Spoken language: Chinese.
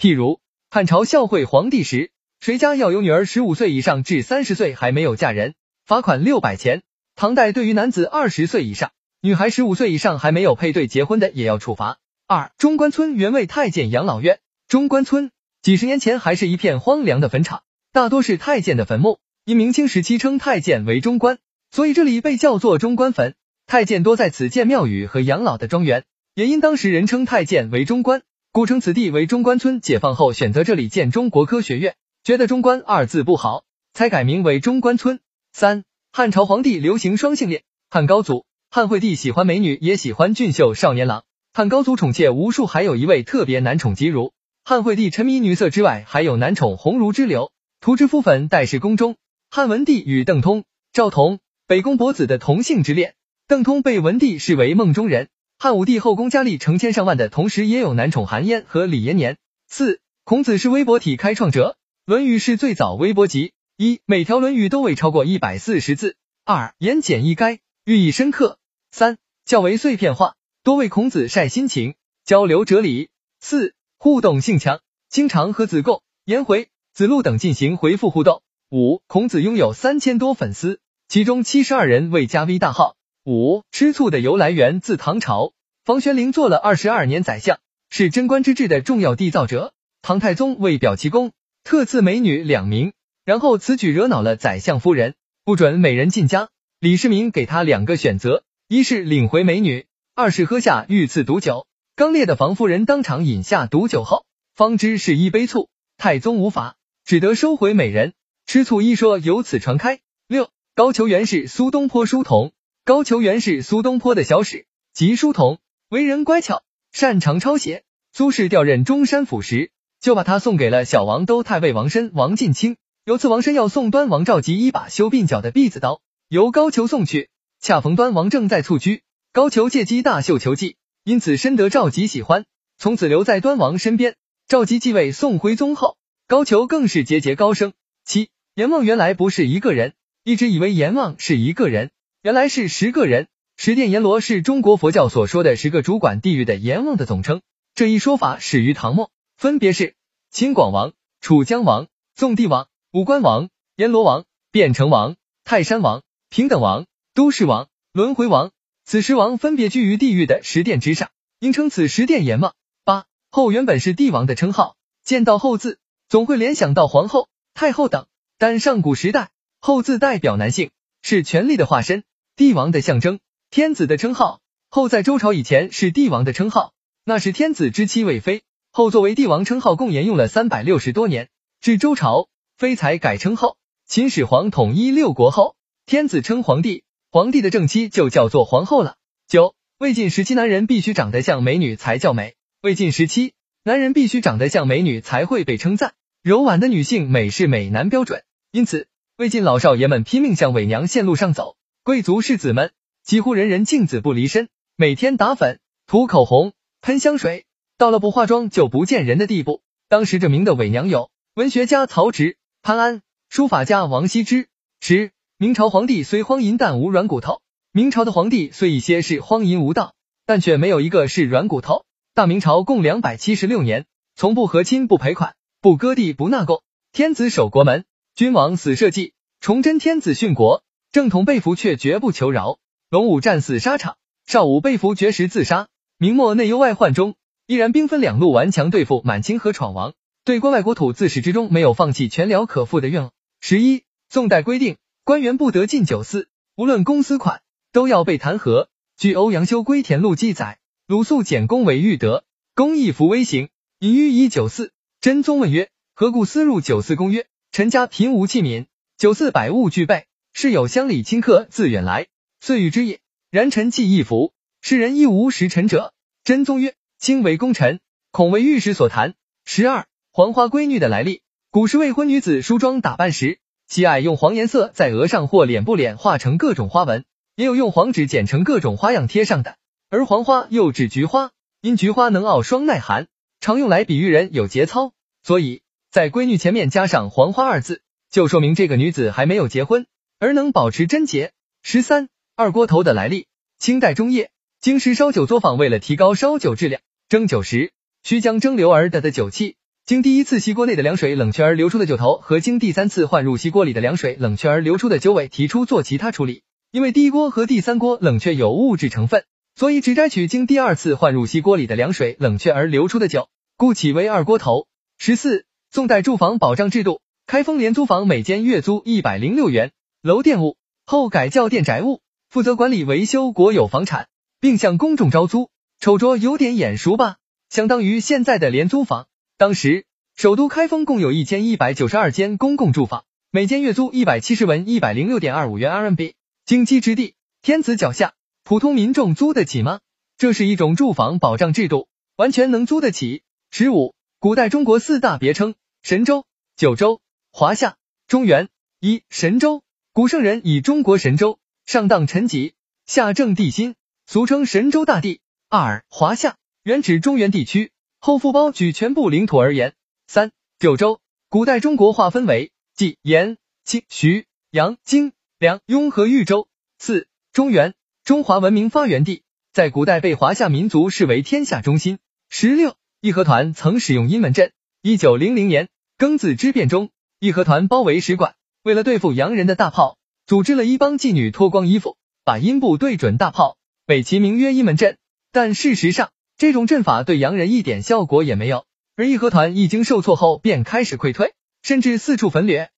譬如汉朝孝惠皇帝时，谁家要有女儿十五岁以上至三十岁还没有嫁人，罚款六百钱。唐代对于男子二十岁以上，女孩十五岁以上还没有配对结婚的，也要处罚。二中关村原为太监养老院，中关村几十年前还是一片荒凉的坟场，大多是太监的坟墓。因明清时期称太监为中官，所以这里被叫做中官坟。太监多在此建庙宇和养老的庄园，也因当时人称太监为中官，故称此地为中关村。解放后选择这里建中国科学院，觉得中官二字不好，才改名为中关村。三汉朝皇帝流行双性恋，汉高祖汉惠帝喜欢美女，也喜欢俊秀少年郎。汉高祖宠妾无数，还有一位特别男宠姬如。汉惠帝沉迷女色之外，还有男宠红如之流，涂脂敷粉，待侍宫中。汉文帝与邓通、赵同、北宫伯子的同性之恋，邓通被文帝视为梦中人。汉武帝后宫佳丽成千上万的同时，也有男宠韩嫣和李延年。四、孔子是微博体开创者，《论语》是最早微博集。一、每条《论语》都未超过一百四十字。二、言简意赅，寓意深刻。三、较为碎片化。多为孔子晒心情、交流哲理。四、互动性强，经常和子贡、颜回、子路等进行回复互动。五、孔子拥有三千多粉丝，其中七十二人为加 V 大号。五、吃醋的由来源自唐朝，房玄龄做了二十二年宰相，是贞观之治的重要缔造者。唐太宗为表其功，特赐美女两名，然后此举惹恼了宰相夫人，不准美人进家。李世民给他两个选择，一是领回美女。二是喝下御赐毒酒，刚烈的房夫人当场饮下毒酒后，方知是一杯醋。太宗无法，只得收回美人。吃醋一说由此传开。六高俅原是苏东坡书童，高俅原是苏东坡的小史及书童，为人乖巧，擅长抄写。苏轼调任中山府时，就把他送给了小王都太尉王申、王进卿。有次王申要送端王赵佶一把修鬓角的篦子刀，由高俅送去，恰逢端王正在蹴鞠。高俅借机大秀球技，因此深得赵佶喜欢，从此留在端王身边。赵佶继位宋徽宗后，高俅更是节节高升。七阎王原来不是一个人，一直以为阎王是一个人，原来是十个人。十殿阎罗是中国佛教所说的十个主管地狱的阎王的总称。这一说法始于唐末，分别是秦广王、楚江王、宋帝王、武官王、阎罗王、卞成王、泰山王、平等王、都市王、轮回王。此十王分别居于地狱的十殿之上，应称此十殿阎王。八后原本是帝王的称号，见到后字总会联想到皇后、太后等，但上古时代后字代表男性，是权力的化身，帝王的象征。天子的称号后在周朝以前是帝王的称号，那是天子之妻为妃，后作为帝王称号共沿用了三百六十多年，至周朝妃才改称后。秦始皇统一六国后，天子称皇帝。皇帝的正妻就叫做皇后了。九，魏晋时期男人必须长得像美女才叫美。魏晋时期男人必须长得像美女才会被称赞。柔婉的女性美是美男标准，因此魏晋老少爷们拼命向伪娘线路上走。贵族世子们几乎人人镜子不离身，每天打粉、涂口红、喷香水，到了不化妆就不见人的地步。当时这名的伪娘有文学家曹植、潘安，书法家王羲之。十。明朝皇帝虽荒淫但无软骨头。明朝的皇帝虽一些是荒淫无道，但却没有一个是软骨头。大明朝共两百七十六年，从不和亲不赔款，不割地不纳贡，天子守国门，君王死社稷，崇祯天子殉国，正统被俘却绝不求饶。龙武战死沙场，少武被俘绝食自杀。明末内忧外患中，依然兵分两路顽强对付满清和闯王，对关外国土自始至终没有放弃全辽可复的愿望。十一，宋代规定。官员不得进酒肆，无论公私款都要被弹劾。据欧阳修《归田录》记载，鲁肃简公为欲德，公亦服微刑，隐于以酒肆。真宗问曰：何故私入酒肆？公曰：臣家贫无器皿，酒肆百物俱备，是有乡里亲客自远来，遂与之也。然臣既亦服，世人亦无识臣者。真宗曰：卿为功臣，恐为御史所谈。十二黄花闺女的来历，古时未婚女子梳妆打扮时。喜爱用黄颜色在额上或脸部脸画成各种花纹，也有用黄纸剪成各种花样贴上的。而黄花又指菊花，因菊花能傲霜耐寒，常用来比喻人有节操，所以在闺女前面加上黄花二字，就说明这个女子还没有结婚，而能保持贞洁。十三二锅头的来历，清代中叶。京师烧酒作坊为了提高烧酒质量，蒸酒时需将蒸馏而得的酒气。经第一次锡锅内的凉水冷却而流出的酒头和经第三次换入锡锅里的凉水冷却而流出的酒尾提出做其他处理。因为第一锅和第三锅冷却有物质成分，所以只摘取经第二次换入锡锅里的凉水冷却而流出的酒，故起为二锅头。十四，宋代住房保障制度，开封廉租房每间月租一百零六元，楼店务后改叫店宅务，负责管理维修国有房产，并向公众招租。瞅着有点眼熟吧？相当于现在的廉租房。当时首都开封共有一千一百九十二间公共住房，每间月租一百七十文，一百零六点二五元 RMB。京畿之地，天子脚下，普通民众租得起吗？这是一种住房保障制度，完全能租得起。十五，古代中国四大别称：神州、九州、华夏、中原。一、神州，古圣人以中国神州，上当陈吉，下正地心，俗称神州大地。二、华夏。原指中原地区，后复包举全部领土而言。三九州，古代中国划分为冀、延、青、徐、阳、荆、梁、雍和豫州。四中原，中华文明发源地，在古代被华夏民族视为天下中心。十六义和团曾使用阴门阵。一九零零年庚子之变中，义和团包围使馆，为了对付洋人的大炮，组织了一帮妓女脱光衣服，把阴部对准大炮，美其名曰一门阵，但事实上。这种阵法对洋人一点效果也没有，而义和团一经受挫后便开始溃退，甚至四处焚掠。